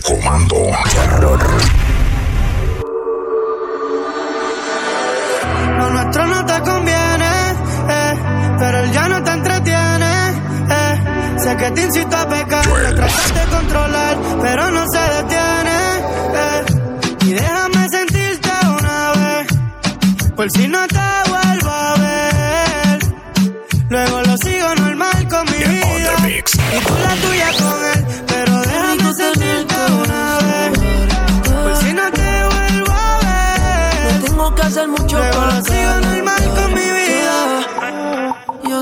El comando terror. Lo nuestro no te conviene, eh, pero él ya no te entretiene. Eh. Sé que te incito a pecar, te tratas de controlar, pero no se detiene. Eh. Y déjame sentirte una vez, por si no te vuelvo a ver. Luego lo sigo normal con mi vida, y tú la tuya con él,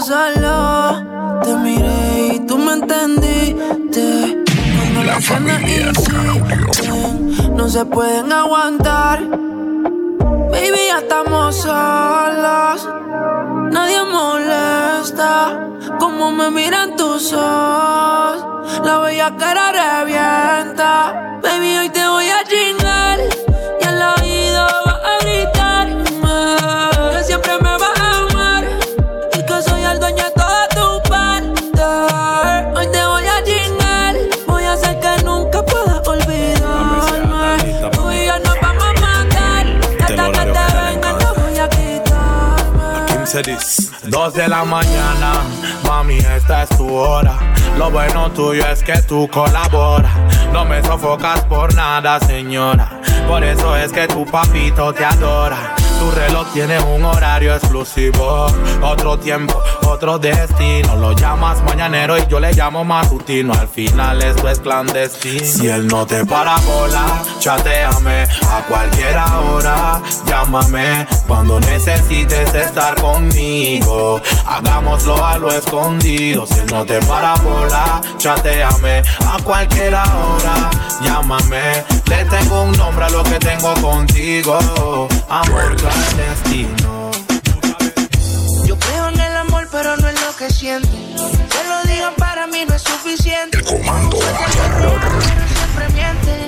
Te miré y tú me entendiste. Cuando La familia insisten, no se pueden aguantar. Baby, ya estamos solos. Nadie molesta. Como me miran tus ojos. La bella cara revienta. Baby, hoy te voy a chingar. Quitarme. Dos de la mañana, mami, esta es tu hora. Lo bueno tuyo es que tú colaboras. No me sofocas por nada, señora. Por eso es que tu papito te adora. Tu reloj tiene un horario exclusivo. Otro tiempo, otro destino. Lo llamas mañanero y yo le llamo matutino. Al final esto es clandestino. Si él no te para bola, chateame a cualquier hora. Llámame cuando necesites estar conmigo. Hagámoslo a lo escondido. Si él no te para bola, chateame a cualquier hora. Llámame, le tengo un nombre a lo que tengo contigo. Amor Yo creo en el amor, pero no es lo que siento. Que lo digan para mí no es suficiente. El comando. Siempre mienten.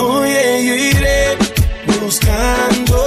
Oye, yo iré buscándote.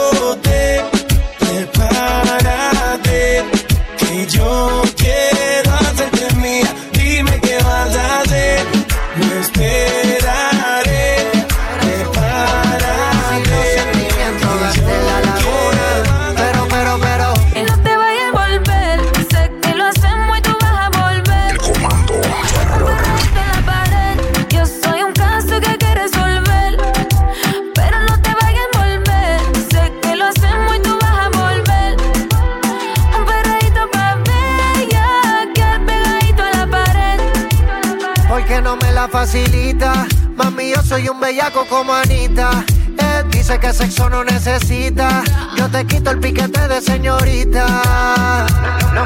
Señorita.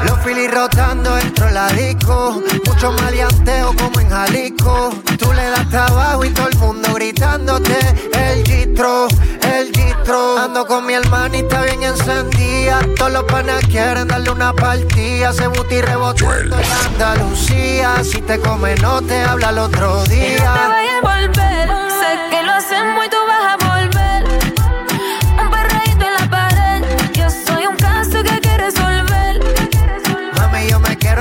Los filis rotando dentro la disco. Mucho maleanteo como en Jalisco. Tú le das trabajo y todo el mundo gritándote. El gistro, el gistro. Ando con mi hermanita bien encendida. Todos los panas quieren darle una partida. Se buti rebotando en Andalucía. Si te come, no te habla el otro día. A.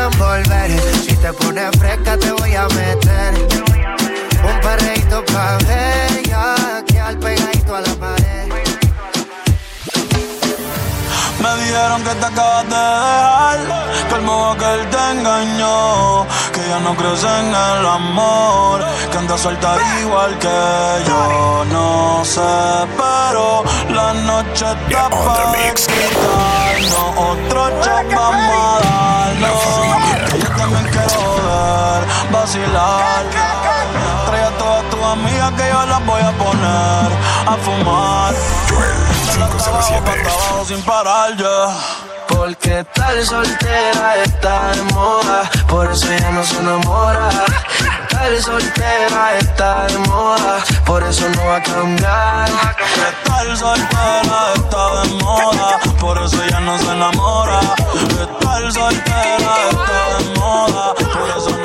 envolver. Si te pones fresca, te voy a meter. Un perreíto pa' ver. Ya, que al pegadito a la pared. Me dijeron que te acabas de dejar, que el modo que él te engañó, que ya no crees en el amor, que andas suelta igual que yo. No sé, pero la noche está para quitarnos otro shot vamos vacilar. Trae a todas tus amigas que yo las voy a poner a fumar. Joel 507. Trabajo sin parar ya. Porque tal soltera está de moda, por eso ella no se enamora. Tal soltera está de moda, por eso no va a cambiar. Estar soltera está de moda, por eso ella no se enamora. Estar soltera está de moda, por eso no va a cambiar.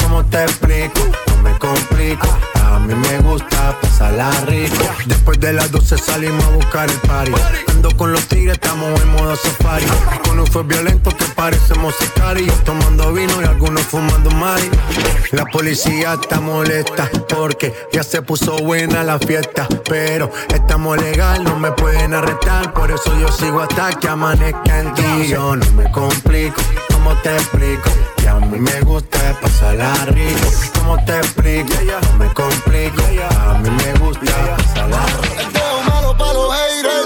¿Cómo te explico? No me complico. A mí me gusta pasarla rico. Después de las 12 salimos a buscar el party. Ando con los tigres, estamos en modo safari. Con un fue violento que parecemos sicarios. Tomando vino y algunos fumando mari. La policía está molesta porque ya se puso buena la fiesta. Pero estamos legal, no me pueden arrestar. Por eso yo sigo hasta que amanezca en ti. Yo no me complico, ¿cómo te explico? Que a mí me gusta pasarla rico. ¿Cómo te explico? No me complico, a mí me gusta pasarla rico. Dejo malo pa' los haters.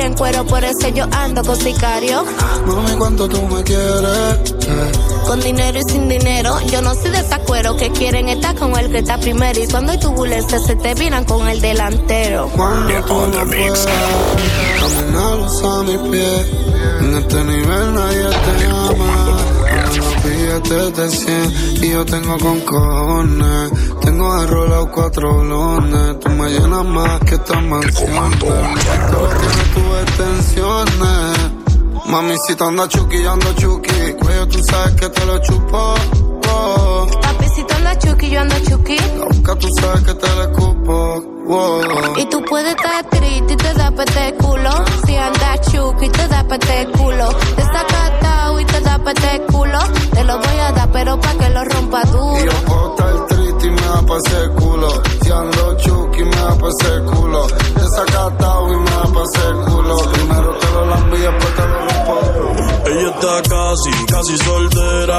En cuero, por eso yo ando con sicario. Mami, ¿cuánto tú me quieres? Eh. Con dinero y sin dinero, yo no soy de esta cuero que quieren estar con el que está primero. Y cuando hay turbulencias, se te viran con el delantero. Cuando tú on the mix. puedas a mis pies. En este nivel nadie te ama. Ahora los billetes de 100 y yo tengo con cojones. Tengo enrolado cuatro blones. Tú me llenas más que estas mansiones. Todo tiene tus extensiones. Mamicita anda chuki, yo ando chuki. Cuello tú sabes que te lo chupo. Si tú andas chuki, yo ando chuki. La boca tú sabes que te la escupo. Wow. Y tú puedes estar triste y te da pete culo. Si andas chuki, te da pete culo. Desacatado y te da pete culo. Te lo voy a dar, pero pa' que lo rompa Y yo duro. puedo estar triste y me da pa' ese culo. Si ando chuki me da pa' ese culo. Desacatado y me da pa' ese culo. Primero te lo lambí, después te lo rompo. Ella está casi, casi soltera.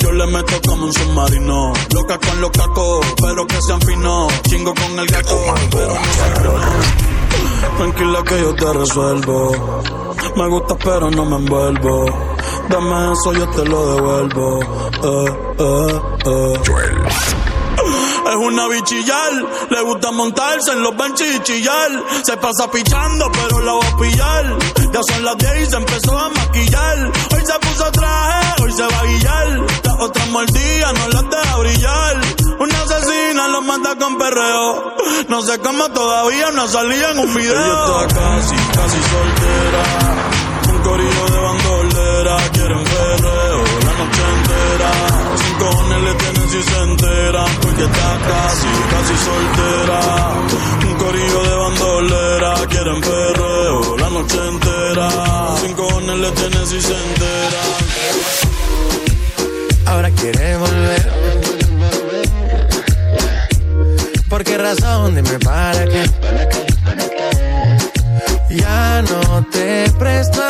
Yo le meto como un submarino. Loca con los cacos, pero que sean finos. Chingo con el gato, pero no Tranquila que yo te resuelvo. Me gusta, pero no me envuelvo. Dame eso, yo te lo devuelvo. Eh, eh, eh. Es una bichillar, le gusta montarse en los benches y chillar. Se pasa pichando, pero la va a pillar. Ya son las 10 y se empezó a maquillar. Hoy se puso traje, hoy se va a guillar. Las otras mordidas no las deja brillar. Una asesina lo manda con perreo. No sé cómo todavía no salía en un video. Ella está casi, casi soltera. Un corillo de bandolera, quieren perreo la noche entera cojones le tienen si se entera? Porque está casi, casi soltera. Un corillo de bandolera, quieren perreo la noche entera. Sin cojones le tienen si se entera. Ahora quiere volver. ¿Por qué razón? Dime para qué. Ya no te presto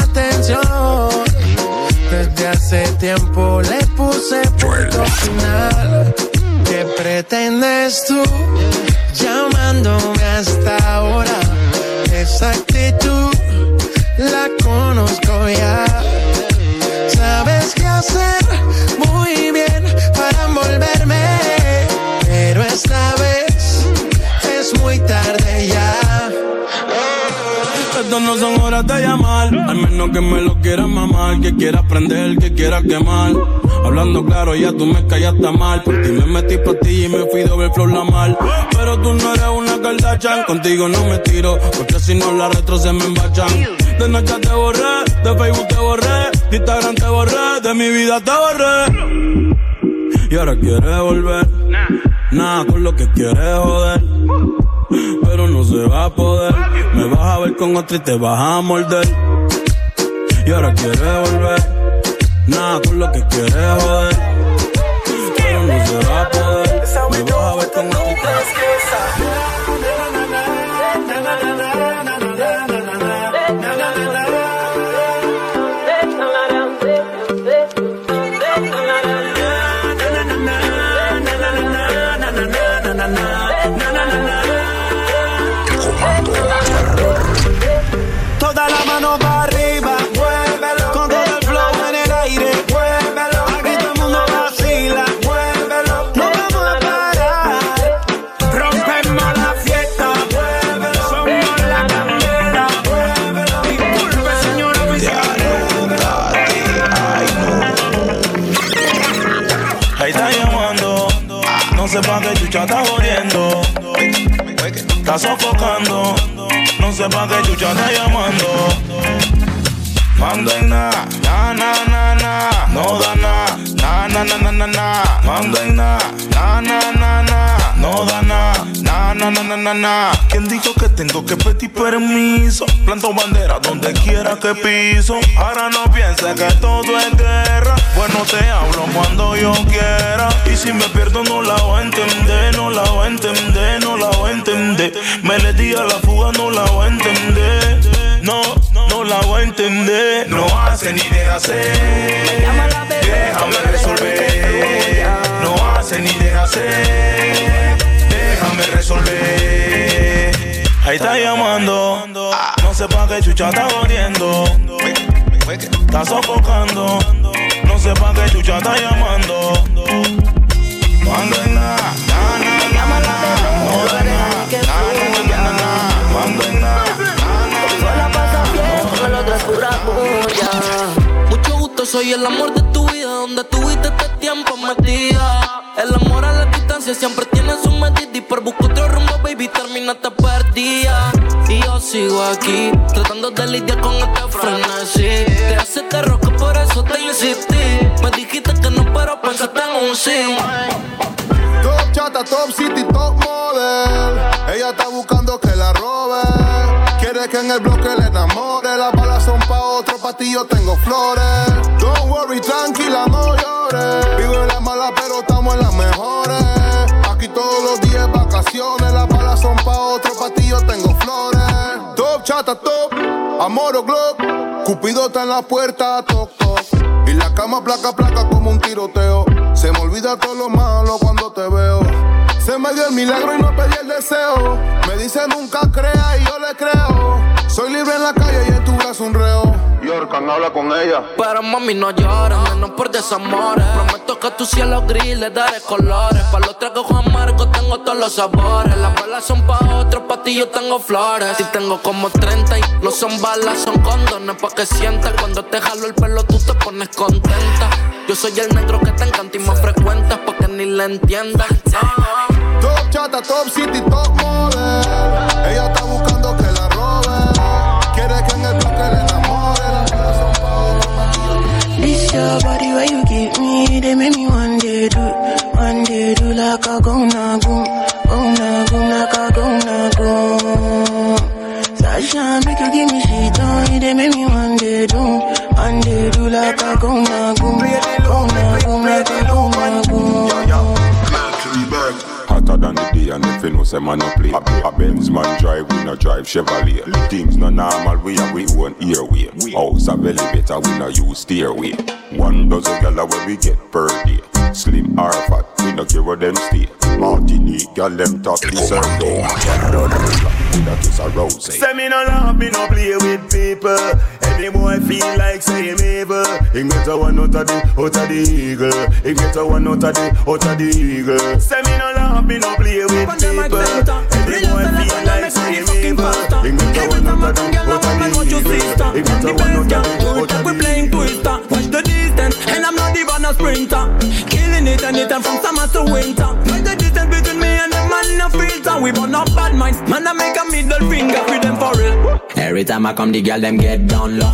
hace tiempo le puse punto final. ¿Qué pretendes tú llamándome hasta ahora? Esa actitud la conozco ya. Sabes qué hacer muy bien para envolverme, pero esta vez es muy tarde ya. No son horas de llamar. Al menos que me lo quieras mamar. Que quiera prender, que quiera quemar. Hablando claro, ya tú me callaste mal. Por ti me metí pa' ti y me fui de ver flor la mal. Pero tú no eres una Kardashian. Contigo no me tiro, porque si no la retro se me embachan. De noche te borré, de Facebook te borré, de Instagram te borré, de mi vida te borré. Y ahora quieres volver. Nada con lo que quieres joder pero no se va a poder. Me vas a ver con otro y te vas a morder. Y ahora quieres volver, nada con lo que quieres joder. Pero no se va a poder. Está sofocando. No sé pa' qué chucha está llamando. Mando en na, na, na, na, na. No da na, na, na, na, na, na, na. Na, na, na, na, na. No da na, na, na, na, na, na, na. ¿Quién dijo que tengo que pedir permiso? Planto bandera donde quiera que piso. Ahora no pienses que todo es guerra. Bueno, te hablo cuando yo quiera. Y si me pierdo, no la voy a entender, no la voy a entender, no la voy a entender. Me le di a la fuga, no la voy a entender. No, no la voy a entender. No hace ni deja hacer. Déjame resolver. No hace ni deja hacer. Déjame resolver. Ahí está llamando. No sé pa' qué chucha está jodiendo. Está sofocando. No sé pa' qué chucha está llamando. Cuando es nada, Gusto, soy el amor de tu vida, donde tuviste este tiempo metida. El amor a la distancia siempre tiene su medida y por buscar otro rumbo, baby, terminaste perdida. Y yo sigo aquí, tratando de lidiar con este frenesí. Te hace terror que por eso te insistí. Me dijiste que no, pero pensaste en un sí. Top chata, top city, top model. Ella está buscando que la robe. Quiere que en el bloque le enamore. Las balas son pa' otro, pa' ti yo tengo flores. Don't worry, tranquila, no llores. Vivo en la mala, pero estamos en las mejores. Aquí todos los días vacaciones. Las balas son pa' otro, pa' ti yo tengo flores. Top chata, top. Amor o glock. Cupido está en la puerta, toc, toc. Y la cama placa, placa como un tiroteo. Se me olvida todo lo malo cuando te veo. Se me dio el milagro y no pedí el deseo. Me dice nunca crea y yo le creo. Soy libre en la calle y en tu brazo un reo. Yorkan, habla con ella. Pero mami, no llores, menos por desamores. Prometo que tu cielo gris le daré colores. Pa' los tragos amargos tengo todos los sabores. Las balas son pa' otros, pa' ti yo tengo flores. Y tengo como 30 y no son balas, son condones. Pa' que sientas cuando te jalo el pelo, tú te pones contenta. Yo soy el negro que te encanta y más frecuentas pa' que ni la entiendas. Top chata, top city, top model. Ella está buscando your body where you give me, they make me one day do, one day do like a go na go, go na go like a go na go. Sasha make you give me shit on, they make me one day do, one day do like a go and if you know say man no play A Benz man drive, we no drive Chevrolet Things no normal, we have we own airway House a elevator, we no use stairway. One dozen gala where we get per day. Slim or fat, no care where them stay Martinique, gal them top the circle With a rose Say me no love, me no play with people. Any boy feel like say him evil. He get a one out of the, out of the eagle. He get a one out of the, out of the eagle. Say me no love, me no play with people. Any boy feel like say him evil. He get a one out of the, out of the eagle. He get a one out of the, out of the playing twister. Watch the distance, and I'm not even a sprinter. Killing it and it and from summer to winter. Watch the distance between me and the man no filter. We burn up bad minds, man I make a middle finger for them for real. Every time I come, the girl them get down low.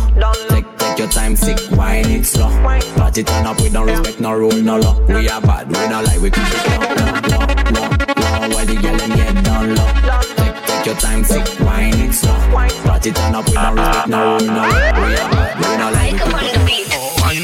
Take, take your time, sick, wine it slow. Party turn up, we don't respect no rule, no law. We are bad, we not like we keep it low, low, low, low, low. While the girl them get down low. Take, take your time, sick, wine it slow. Party turn up, we don't respect no rule, no law. We are bad, we not like we keep it low.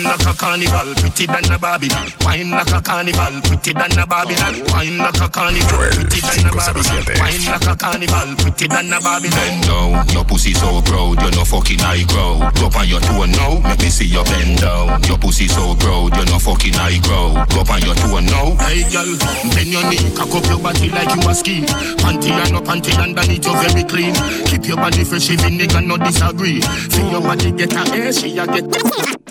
Wine like a carnival, pretty than a Babylon. Wine like a carnival, pretty than a Babylon. Wine like a carnival, pretty than a Babylon. Wine like a carnival, pretty than a Babylon. Bend down, your pussy so proud, you no fucking high grow. Drop on your toe now, let me see your bend down. Your pussy so proud, you no fucking high grow. Drop on your toe now. Hey girl, bend your knee, cock up your body like you a ski. Panty and no panty underneath you very clean. Keep your body fresh, even nigga no disagree. See your body get a air, she a get.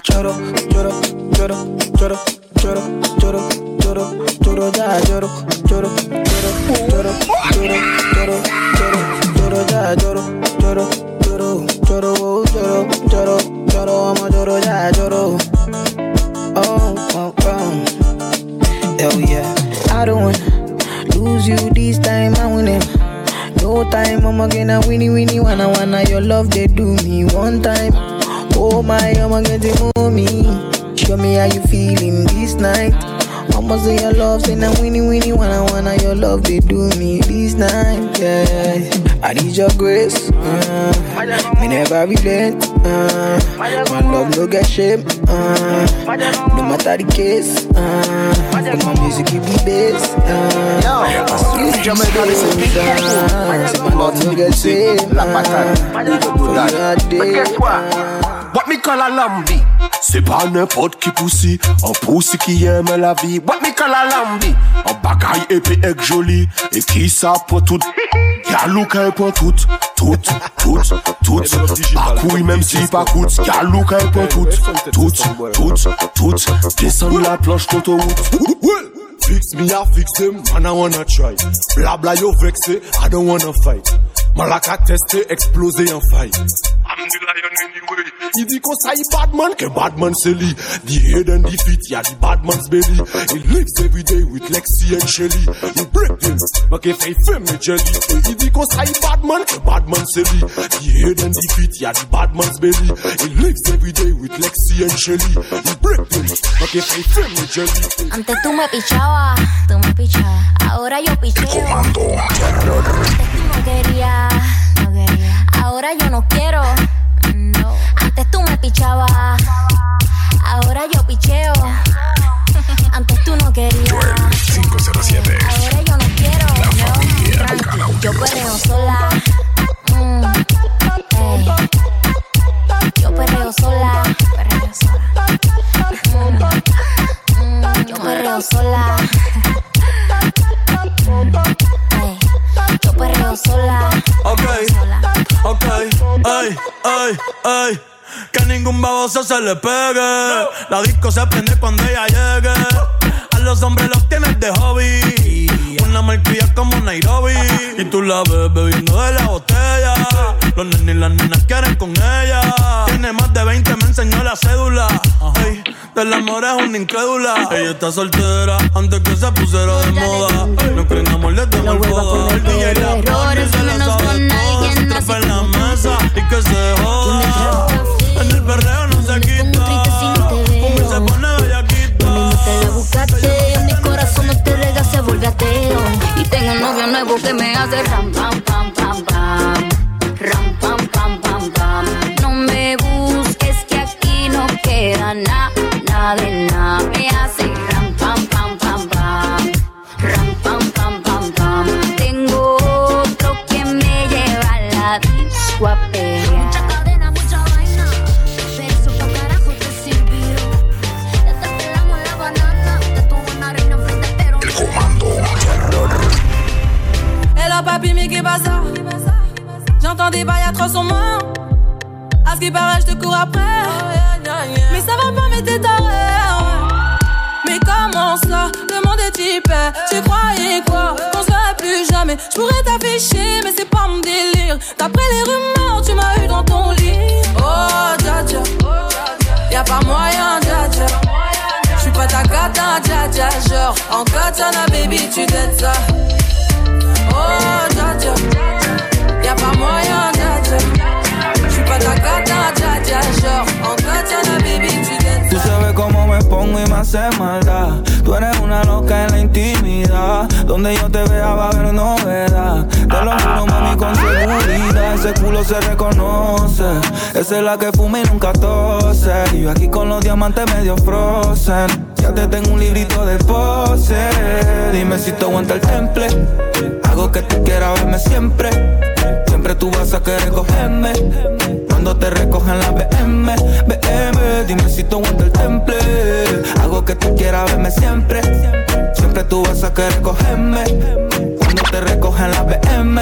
Choro, Choro, choro, choro, choro, choro, choro, choro ya choro, choro, choro, choro, choro, choro, choro lloro, choro, choro, choro, choro lloro, choro. lloro, lloro, vamos lloro, ya lloro. Oh, oh, oh. Hell yeah. I don't wanna lose you this time, I wanna. No time, I'ma get a winnie winnie wanna wanna. Your love they do me one time. Oh my, I'ma get the mommy. Show me how you feeling this night. I'ma say your love, say now winnie winnie wanna wanna your love they do me this night. Yeah, I need your grace. Uh, me never regret. Uh, my love no get shame. Uh, no matter the case. Uh, but my music keep the bass. Uh, my sweet Jesus. Uh, say my love no get shame. Uh, for you are there. What me call a lambi? C'est pas n'importe qui poussi, un poussi qui aime la vie. What me call a lambi? Un bagaille épais et joli, et qui ça pour tout? Y'a look un pour tout, tout, tout, tout. Pas couille même si pas coûte. Y'a look un pour tout, tout, tout, tout. Descends la planche d'autoroute. Fix me, I fix them, man, I wanna try. Bla bla, yo vexé, I don't wanna fight. Malaka testé, explosé en fight. I'm the lion anyway. Il dit qu'on ça, il badman, que badman c'est lui. The head and the feet, yeah, the badman's belly. He lives every day with Lexi and Shelly. You break them, but if I fame me jelly. Il dit qu'on ça, il badman, que badman c'est lui. The head and the feet, yeah, the badman's belly. He lives every day with Lexi and Shelly. You break them, but if I fame me jelly. Antes tú me pichabas, tú me pichabas. Ahora yo picheo. Comando Antes tú no querías, no quería. Ahora yo no quiero. Antes tú me pichabas. Ahora yo picheo. Antes tú no querías. 507. Ahora yo no quiero. La no. Yo perreo sola. Mm. Yo perreo sola. Perreo sola. Mm. Mm. Yo perreo sola. Ok, ok, ay, ay, ay. Que ningún baboso se le pegue. La disco se prende cuando ella llegue. A los hombres los tienes de hobby. Una malcria como Nairobi. Y tú la ves bebiendo de la botella. Los nenes y las nenas quieren con ella. Tiene más de 20, me enseñó la cédula. Ay, del amor es una incrédula. Ella está soltera antes que se pusiera de moda. No creen amor de tomar foda. El DJ la se reconoce. Esa es la que fuma y nunca tose. Y yo aquí con los diamantes medio frozen. Ya te tengo un librito de pose. Dime si te aguanta el temple. Hago que tú quieras verme siempre. Siempre tú vas a querer cogerme. Cuando te recogen la BM, BM, dime si tú aguanta el temple. Hago que tú quieras verme siempre. Siempre tú vas a querer cogerme. Cuando te recogen la BM.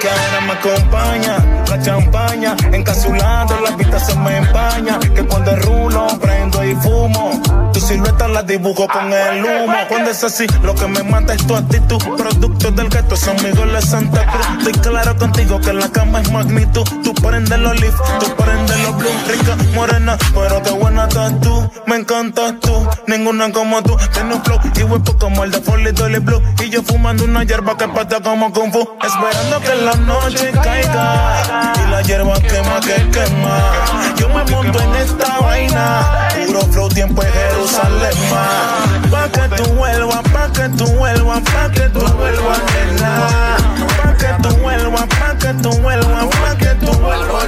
Que ahora me acompaña la champaña, encapsulando la vista se me empaña. Que cuando rulo, prendo y fumo. Tu silueta la dibujo con el humo. Cuando es así, lo que me mata es tu actitud. Producto del gueto, San Miguel de Santa Cruz. Estoy claro contigo que la cama es magnitud. Tú prendes los leaf, tú prendes los blue. Rica, morena, pero qué buena estás tú. Me encantas tú, ninguna como tú. Tienes un flow y huepo como el de Folly Dolly Blue. Y yo fumando una hierba que pata como Kung Fu. Esperando que la noche caiga. Y la hierba quema que quema. Yo me monto en esta vaina. Puro flow, tiempo en Jerusalén. Pa' que tú vuelvas, pa' que tú vuelvas, pa' que tú vuelvas, nena. Que tú vuelvas, pa' que tú vuelvas, pa' que tú vuelvas.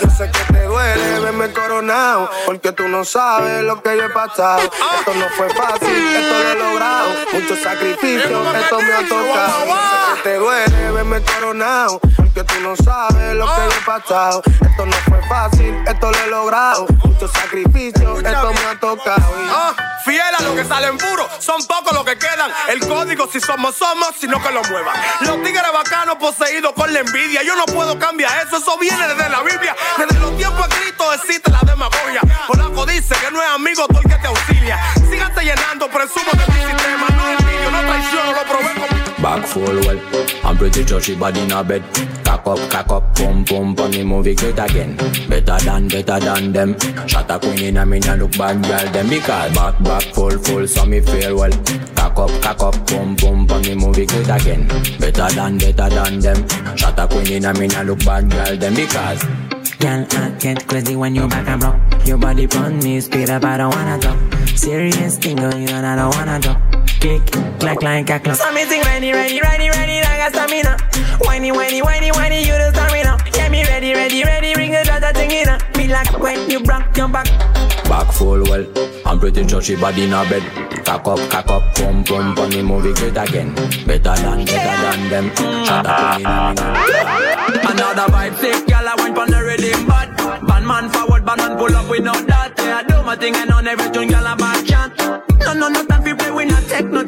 Yo sé que te duele verme coronado, porque tú no sabes lo que yo he pasado. Esto no fue fácil, esto lo he logrado. Mucho sacrificio, esto me ha tocado. Yo sé que te duele verme coronado, porque tú no sabes lo que yo he pasado. Esto no fue fácil, esto lo he logrado. Mucho sacrificio, esto me ha tocado. Ah, fiel a lo que salen puro, son pocos los que quedan. El código, si somos, somos, sino que lo muevan. Los tigres bacanos poseídos por la envidia. Yo no puedo cambiar eso, eso viene desde la Biblia. Desde los tiempos escritos existe la demagogia. Polaco dice que no es amigo todo el que te auxilia. Síganse llenando, presumo de mi sistema. No envidio, no traiciono, lo probé con Back full well. I'm pretty sure she body in a bed. Cock up, cock up, pum pum, on the movie great again. Better than, better than them. Shot a queen in a me nah look bad girl them because back back full full, so me feel well. Cock up, cock up, pum pum, on the movie great again. Better than, better than them. Shot a queen in a me nah look bad girl them because. Girl, I get crazy when you back and rock. Your body pon me, speed up, I don't wanna talk. Serious thing going on, I don't wanna talk. Kick, clack like a clock. Sing ready, ready, ready, ready, like a stamina. Whiny, whiny, whiny, whiny, you the stamina. Yeah, me ready, ready, ready, ring the dot thing in. Me like when you broke your back. Back full well. I'm pretty sure she body in a bed. Cock up, cock up, pum pum, on the movie great again. Better than, better than them. Shot a queen in a me nah look bad. Another vibe sick, girl, I wine pon the rhythm, but Bad man forward, bad man pull up with no that. I do my thing and on every tune, girl, I'm back chat. No, no, no time to play, we not take no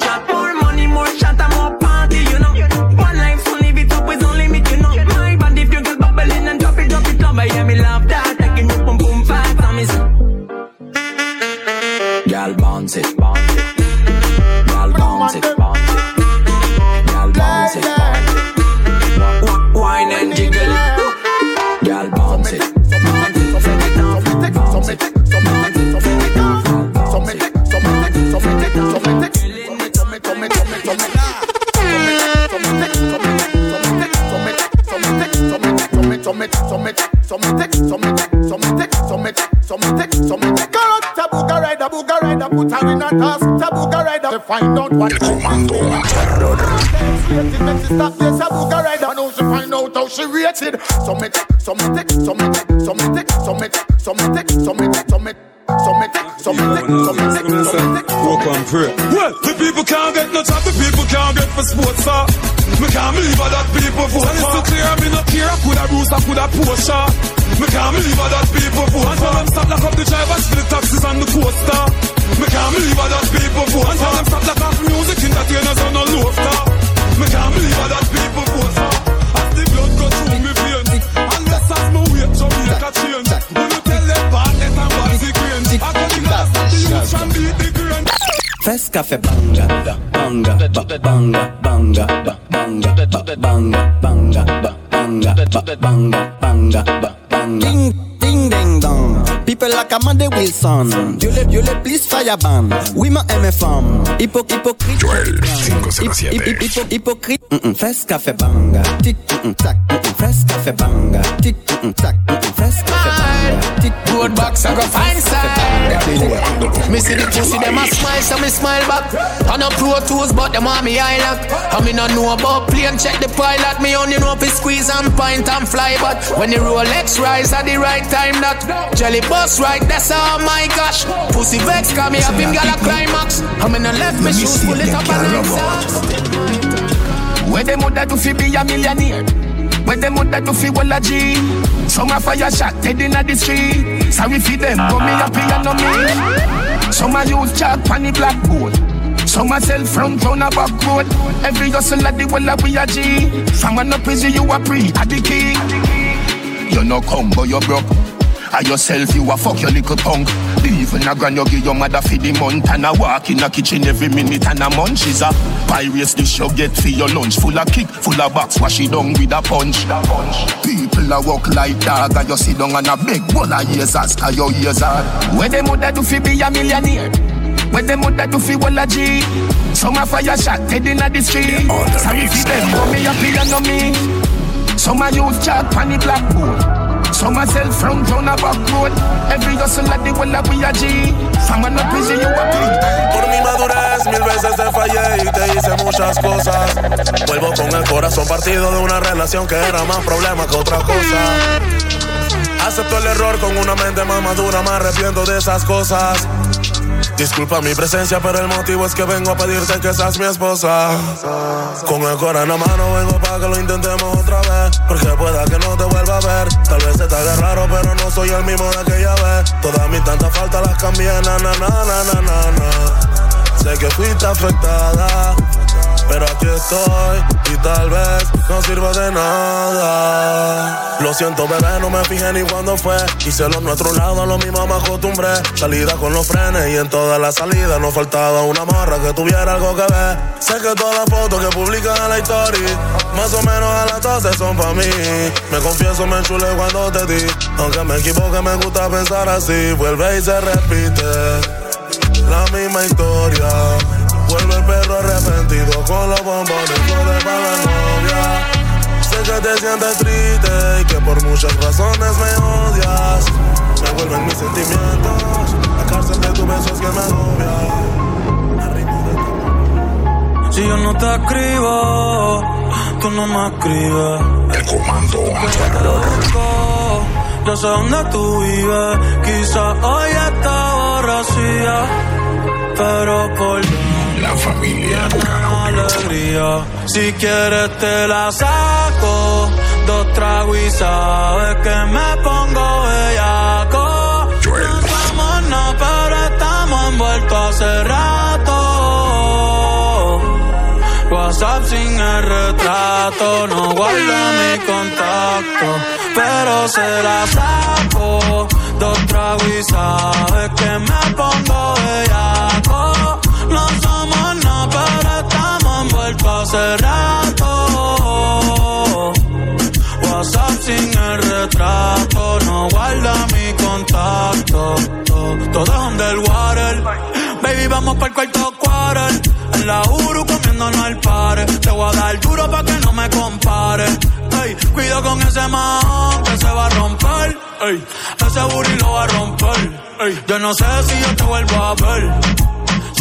So Some me take, so me take, Nescafe banga, banga, banga, banga, banga, banga, banga, banga, banga, banga, banga, banga, banga. People like Amanda Wilson. Dieu les, Dieu les please fire ban. Oui, ma MFM. Hypo, hypocrite. Joel 507. Hip- hip- hip- Hypocrite. Mm-mm. Fes café banga. Tic, mm-mm, tac. Mm-mm. Fes café banga. Tic, mm-mm, tac. Mm-mm. Fes café banga. Tic, Road box, I go find side. Me see the pussy, them a smile, so me smile back. On a pro tools, but them want me eye lock. I me no know about plane, check the pilot. Me only know if squeeze and point and fly. But when the Rolex rise at the right time, that jelly bus right, that's all my gosh. Pussy vex, call me up him got a climax. I me no left me shoes, pull it up and I'm Where them would do fi be a millionaire? Where them would do fi well a G? Some a fire shot dead inna the street. Sorry fi them, but me happy and no me. Some a use chalk pon the blackboard. Some a sell front on a back road. Every hustle at the well a we a G. From an up you a pre, a the king. You no come, but you broke. I yourself, you a fuck your little punk. Even a grand you give your mother for the month and a walk in a kitchen every minute and a munch is a pirates dish you get for your lunch. Full of kick, full of box, wash it down with a punch. People a walk like dog and you sit down and a big bowl of years as to your ears are. Where them woulda do fi be a millionaire? Where them woulda do fi well a G? Some a fire shot dead inna the street. Sorry fi them, but me happy and no me. Some a use chalk pon the blackboard. Road. Every hustle at the well we a G. From up you a Por mi madurez mil veces te fallé y te hice muchas cosas. Vuelvo con el corazón partido de una relación que era más problema que otra cosa. Acepto el error con una mente más madura, me arrepiento de esas cosas. Disculpa mi presencia, pero el motivo es que vengo a pedirte que seas mi esposa. Con el corazón en la mano vengo para que lo intentemos otra vez. Porque pueda que no te vuelva a ver. Tal vez se te haga raro, pero no soy el mismo de aquella vez. Todas mis tantas faltas las cambié, na na. Sé que fuiste afectada. Pero aquí estoy y tal vez no sirva de nada. Lo siento, bebé, no me fijé ni cuándo fue. Hice lo nuestro lado, lo mismo me acostumbré. Salida con los frenes y en todas las salidas no faltaba una morra que tuviera algo que ver. Sé que todas las fotos que publican en la historia, más o menos a las 12 son pa' mí. Me confieso, me enchulé cuando te di. Aunque me equivoque, me gusta pensar así. Vuelve y se repite la misma historia. Vuelve el perro arrepentido con los bombones de para la novia. Sé que te sientes triste y que por muchas razones me odias. Me vuelven mis sentimientos, la cárcel de tu beso es que me agobia. Si yo no te escribo, tú no me escribes. El comando Yo sé dónde tú vives. Quizá hoy está borracía, pero por La familia alegría. Si quieres te la saco dos tragos y sabes que me pongo bellaco. No somos nada, pero estamos envueltos hace rato. WhatsApp sin el retrato, no guarda mi contacto, pero se la saco. Dos tragos y sabes que me pongo bellaco. Hace rato. WhatsApp sin el retrato, no guarda mi contacto. Todo es underwater. Baby, vamos para el cuarto quarter. En la Uru comiéndonos al pare. Te voy a dar duro pa' que no me compare. Ey, cuido con ese man que se va a romper. Ey, ese booty lo va a romper. Ey, yo no sé si yo te vuelvo a ver.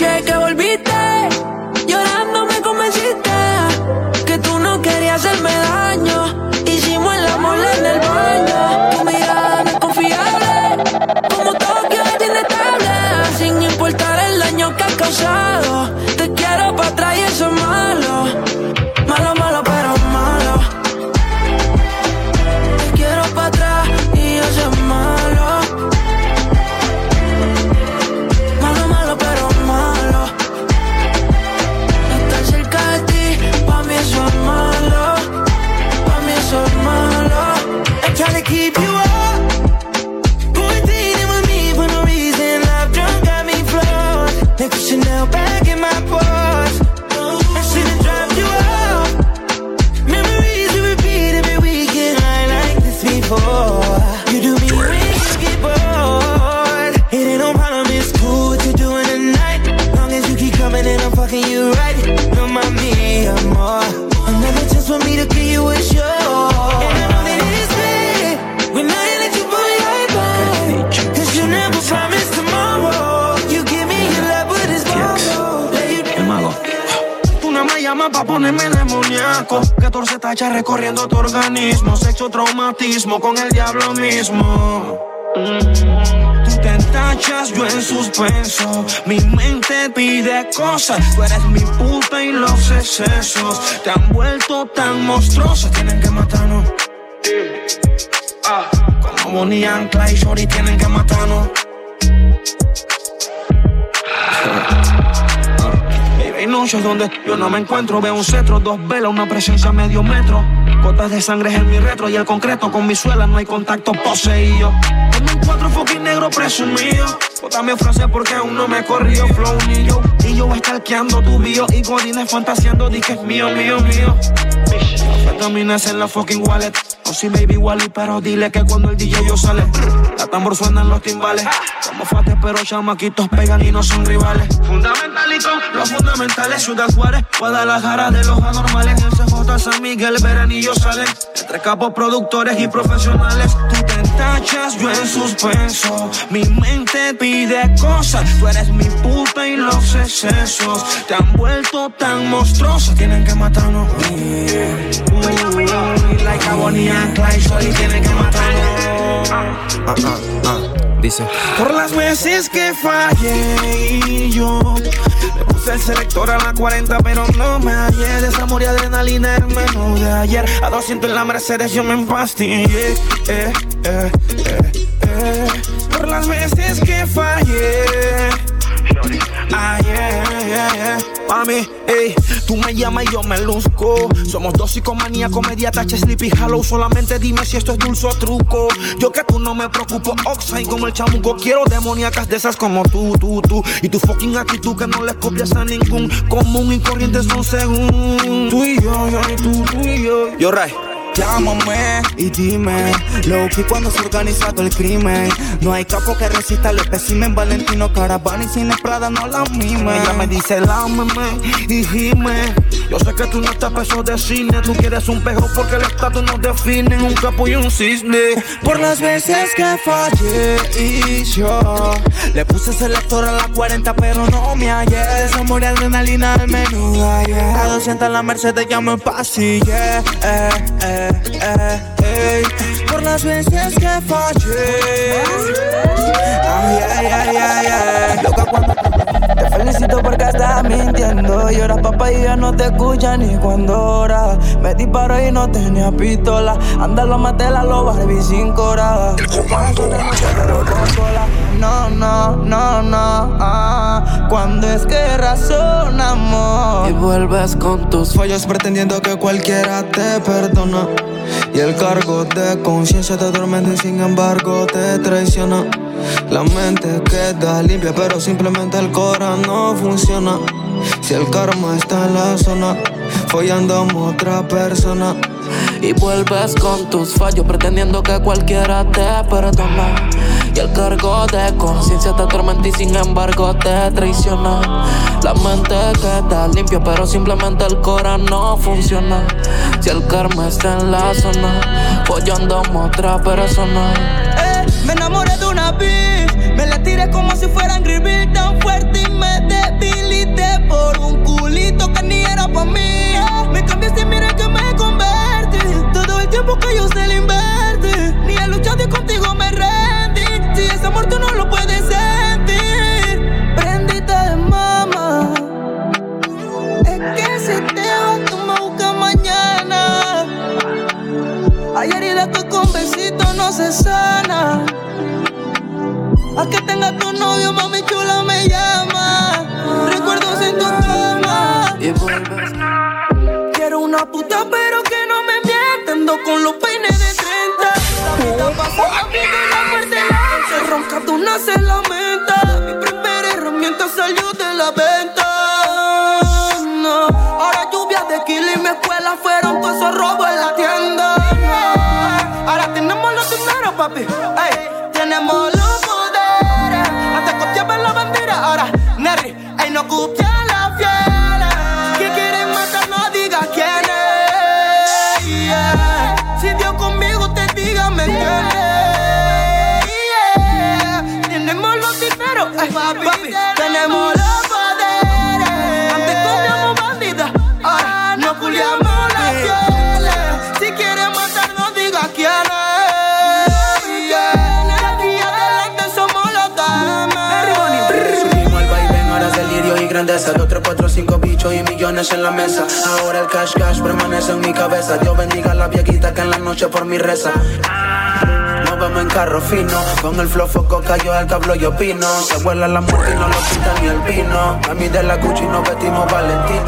noche que volviste, llorando me convenciste que tú no querías hacerme daño. Hicimos el amor en el baño. Tu mirada no es confiable, como Tokio es inestable. Sin importar el daño que has causado, you right. No mami, amor. Another chance for me to get you a show. And I know that it's bad when I let you put your back. Cause you never promised tomorrow. You give me your love, but it's you El mago. Tú no me llamas pa' ponerme demoníaco 14 tachas recorriendo tu organismo Sexo traumatismo con el diablo mismo Mm. Tachas, yo en suspenso Mi mente pide cosas Tú eres mi puta y los excesos Te han vuelto tan monstruosa Tienen que matarnos Como Bonnie and Clyde, Shorty tienen que matarnos Baby, noches donde yo no me encuentro. Veo un cetro, dos velas, una presencia medio metro. Gotas de sangre en mi retro y el concreto con mi suela no hay contacto poseído. Como un cuatro fucking negro presumido. Bótame frase porque aún no me corrió flow ni yo. Y yo estalqueando tu bio y godines fantaseando di que es mío, mío, mío. Vitaminas en la fucking wallet. No si baby Wally, pero dile que cuando el DJ yo sale, la tambor suenan los timbales. Como fate, pero chamaquitos pegan y no son rivales. Fundamentalito, los fundamentales, Ciudad Juárez, Guadalajara de los anormales. En CJ San Miguel, Veranillo salen. Entre capos, productores y profesionales. Tú tachas, yo en suspenso. Mi mente pide cosas. Tú eres mi puta y los excesos te han vuelto tan monstruosa. Tienen que matarnos. Uy, like a Bonnie and Clyde, shorty, tienen que matarnos. Ah, ah, ah. Dice. Por las veces que fallé y yo el selector a la 40, pero no me hallé. Desamor y adrenalina el menú de ayer. A 200 en la Mercedes yo me empastillé. Eh, eh, eh, eh. Por las veces que fallé. Ay, yeah, yeah, yeah. Mami, ey, tú me llamas y yo me luzco. Somos dos psicomaníacos, media tacha, sleepy, hollow. Solamente dime si esto es dulce o truco. Yo que tú no me preocupo, Oxide como el chamuco. Quiero demoníacas de esas como tú, tú, tú. Y tu fucking actitud que no le copias a ningún común y corriente son según. Tú y yo, yo y tú, tú y yo. Yo, Ray. Llámame y dime, Loki cuando se organiza todo el crimen. No hay capo que resista el espécimen Valentino Caravana y sin Prada no la mime. Ella me dice, lámeme y gime. Yo sé que tú no estás peso de cine, tú quieres un pejo porque el estatus nos define, un capo y un cisne. Por las veces que fallé y yo le puse selector a la 40, pero no me hallé. Se murió adrenalina al menú ayer. A 200 la Mercedes ya me pasillé. Eh, eh, eh, eh, Por las veces que fallé. Ay, ay, ay, ay, ay. Loca cuando te felicito porque estás mintiendo. Lloras papá y ya no te escucha ni cuando ora. Me disparo y no tenía pistola. Anda, lo maté la loba, Barbie sin. El comando No, no, no, no. Ah, cuando es que razonamos. Y vuelves con tus fallos pretendiendo que cualquiera te perdona. Y el cargo de conciencia te atormenta y sin embargo te traiciona. La mente queda limpia, pero simplemente el corazón no funciona. Si el karma está en la zona, follando a otra persona. Y vuelves con tus fallos, pretendiendo que cualquiera te perdona. Y el cargo de conciencia te atormenta y sin embargo te traiciona. La mente queda limpia, pero simplemente el corazón no funciona. Si el karma está en la zona, follando a otra persona. Eh, me enamoré de una bitch, me la tiré como si fuera Angry tan fuerte y me debilité por un culito que ni era para mí. Me cambiaste mira que me convertí. Todo el tiempo que yo se le invertí, tú no lo puedes sentir, prendite de mama. Es que si te vas tú me buscas mañana. Hay heridas que con besitos no se sana. A que tenga tu novio, mami chula me ronca, tú nace la menta. Mi primera herramienta salió de la venta. No. Ahora lluvias de kilo y mi escuela fueron todos esos robos en la tienda. Ahora tenemos los dineros, papi. Tenemos grandeza. Dos, tres, cuatro, cinco bichos y millones en la mesa. Ahora el cash cash permanece en mi cabeza. Dios bendiga a la viejita que en la noche por mi reza. Nos vemos en carro fino, con el flow foco cayó el cablo y opino. Se vuela la muerte y no lo quita ni el vino. A mí de la Gucci nos vestimos Valentín.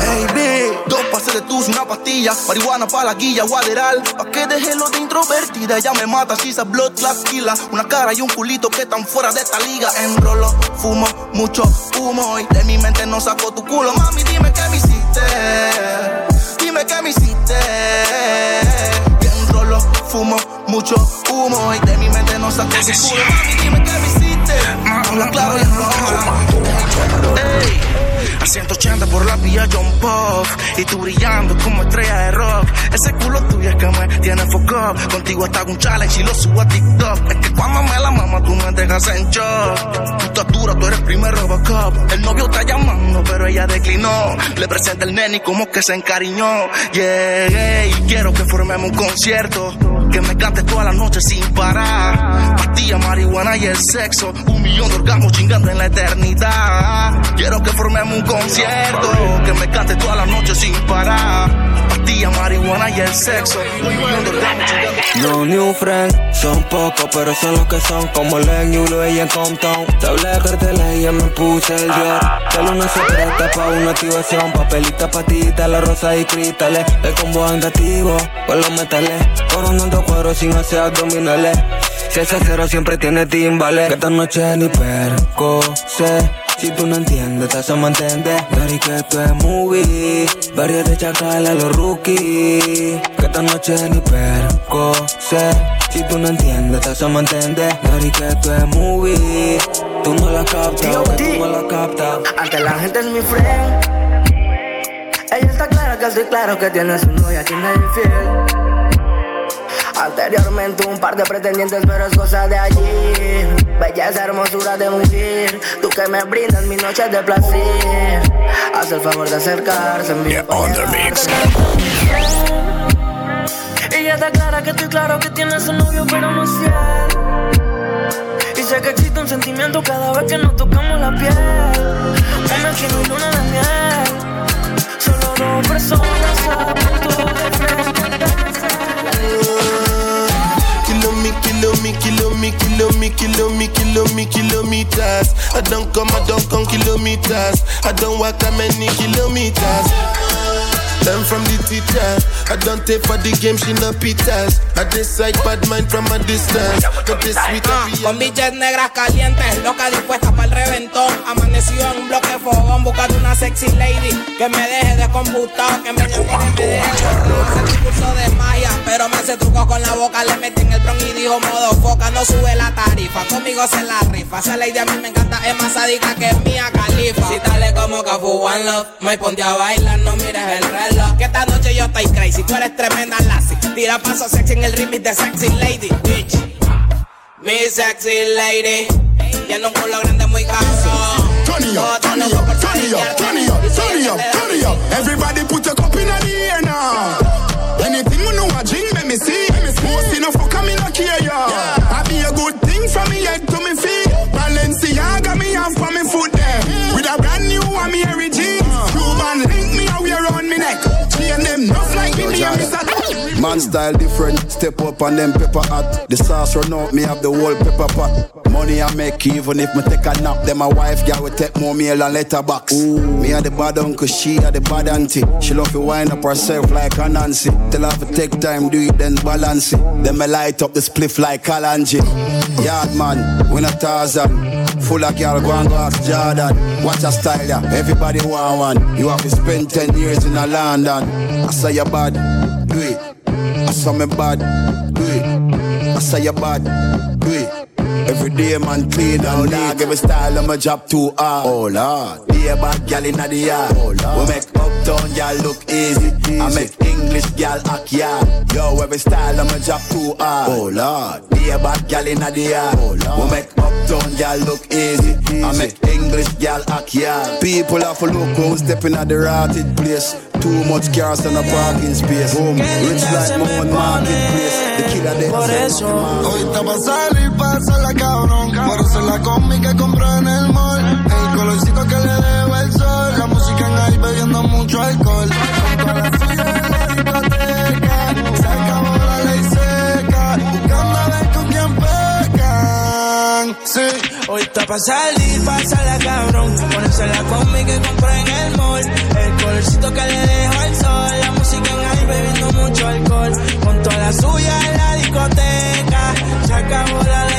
Una pastilla. Marihuana para la guilla, guaderal. Pa' que deje lo de introvertida. Ya me mata si esa blood killa. Una cara y un culito que están fuera de esta liga. Enrolo, fumo, mucho humo. Y de mi mente no saco tu culo. Mami, dime qué me hiciste. Dime qué me hiciste. Enrolo, fumo, mucho humo. Y de mi mente no saco tu culo. Mami, dime qué me hiciste. Habla claro y. A 180 por la vía John Pop. Y tú brillando como estrella de rock. Ese culo tuyo es que me tiene foco. Contigo hasta un challenge y lo subo a TikTok. Es que cuando me la mama tú me dejas en shock. Tu estatura, tú eres primer Robocop. El novio está llamando, pero ella declinó. Le presenta el nene y como que se encariñó. Yeah, y quiero que formemos un concierto. Que me cantes toda la noche sin parar. Pastilla, marihuana y el sexo. Un millón de orgasmos chingando en la eternidad. Quiero que formemos un concierto. Que me cante toda la noche sin parar. Pastilla, marihuana y el sexo. No new friend, son pocos, pero son los que son. Como Len, Yulo y en Compton. Te hablé de carteles y ya me puse el dior. Que luna se presta pa' una activación. Papelita, patita, la rosa y cristales. El combo andativo, con los metales. Coronando cuero sin hacer abdominales. Si ese cero siempre tiene timbales. Que esta noche ni perco, sé Si tú no entiendes, te hacemos entender. Dari que esto es movie. Varios de chacal a los rookies. Que esta noche ni perco sé. Si tú no entiendes, te hacemos entender. Dari que esto es movie. Tú no la captas, tú no la captas. Ante la gente es mi friend. Ella está clara que estoy claro que tiene su novia, quien es infiel. Anteriormente un par de pretendientes, pero es cosa de allí. Belleza, hermosura de mujer. Tú que me brindas mis noches de placer. Haz el favor de acercarse. Yeah, on the mix. Ella está clara que estoy claro que tiene su novio, pero no es fiel. Y sé que existe un sentimiento cada vez que nos tocamos la piel. Una y luna de miel. Solo dos personas todo de kilo me, kilo me, kilo me, kilometers. I don't come, I don't come kilometers. I don't walk that many kilometers. From the teacher. I don't take for the game, she no pitas. I decide bad mind from a distance. Sweet uh, Con biches negras calientes, loca dispuesta para el reventón. Amanecido en un bloque fogón, buscando una sexy lady que me deje de computado, que me deje de curso de magia, pero me hace truco con la boca, le meten el bron y dijo modo foca, no sube la tarifa, conmigo se la rifa. Esa lady a mí me encanta, es más sádica que mía califa. Si dale como Cafu One Love, me ponte a bailar, no mires el Que esta noche yo estoy crazy, tú eres tremenda lassie. Tira paso sexy en el remix de Sexy Lady, bitch. Mi sexy lady. Tiene un culo grande muy cabrón. Turn it up, turn it up, turn it up, turn it up, turn it up, turn it up. Everybody put your cup in the air now. Man style different, step up on them pepper hot. The sauce run out, me have the whole pepper pot. Money I make even if me take a nap. Then my wife girl will take more meal and letterbox. Ooh, me a the bad uncle, she a the bad auntie. She love to wind up herself like a Nancy. Tell her to take time, do it then balance it. Then me light up the spliff like Kalanji. Yard man, we not Tarzan. Full of girl, go and go ask Jordan. Watch a style, yeah. Everybody want one. You have to spend 10 years in a London. I say you bad, do it. I saw me bad. I say you bad, do. Every day man clean and neat. Every style of my job too hard. Uh. Oh lord, be a bad gal inna the yard. Oh lord, we make uptown gal look easy. I make English gal act yard. Yo, every style of my job too hard. Uh. Oh lord, be a bad gal inna the yard. Oh lord, we make uptown gal look easy. I make English gal act yard. People have to look who's stepping at the rotted place. Too much cars and a parking space. Boom, rich like Mount Marketplace. The killer they Por eso, hoy está pa' que compré en el mall. El colorcito que le dejo el sol. La música en ahí bebiendo mucho alcohol. Con toda la suya en la discoteca. Se acabó la ley seca. Buscando a ver con quién pecan. Sí. Hoy está pa' salir, pásala cabrón. Ponerse la combi que compré en el mall. El colorcito que le dejo el sol. La música en ahí bebiendo mucho alcohol. Con toda la suya en la discoteca. Se acabó la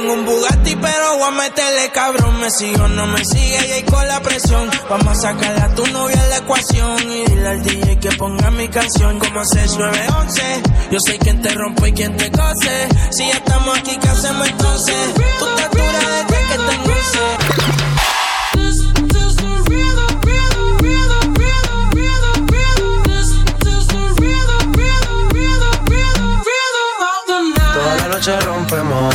tengo un Bugatti, pero voy a meterle cabrón. Me sigo, no me sigue y ahí con la presión. Vamos a sacarle a tu novia la ecuación. Y dile al DJ que ponga mi canción como 6911. Yo sé quién te rompe y quién te cose. Si ya estamos aquí, ¿qué hacemos entonces? Tu estatura desde que te luce. Toda la noche rompemos,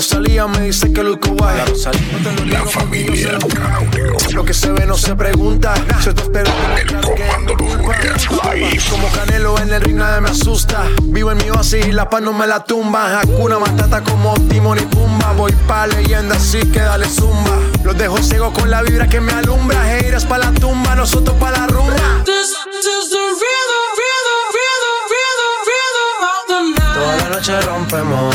Rosalía me dice que luzco guay. La Rosalía. La familia Lo que se ve no se pregunta. Se te espero Como Canelo en el ring nadie me asusta. Vivo en mi oasis y la paz no me la tumba. Hakuna Matata como Timon y Pumba. Voy pa' leyenda así que dale zumba. Los dejo ciego con la vibra que me alumbra. Heiras pa' la tumba, nosotros pa' la rumba. Toda la noche rompemos,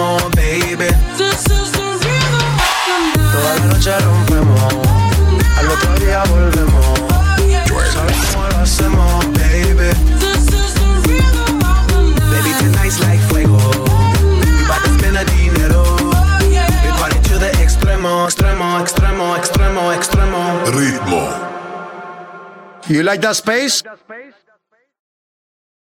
the extremo, baby. This is the rhythm of the night. Toda la noche rompemos. Al otro día volvemos. Oh, ¿Sabes cómo lo hacemos, baby? This is the rhythm of the night. Baby, tonight's like fuego. We bout to spend a dinero. We party to the extremo, extremo, extremo, extremo, extremo. Ritmo. You like that space?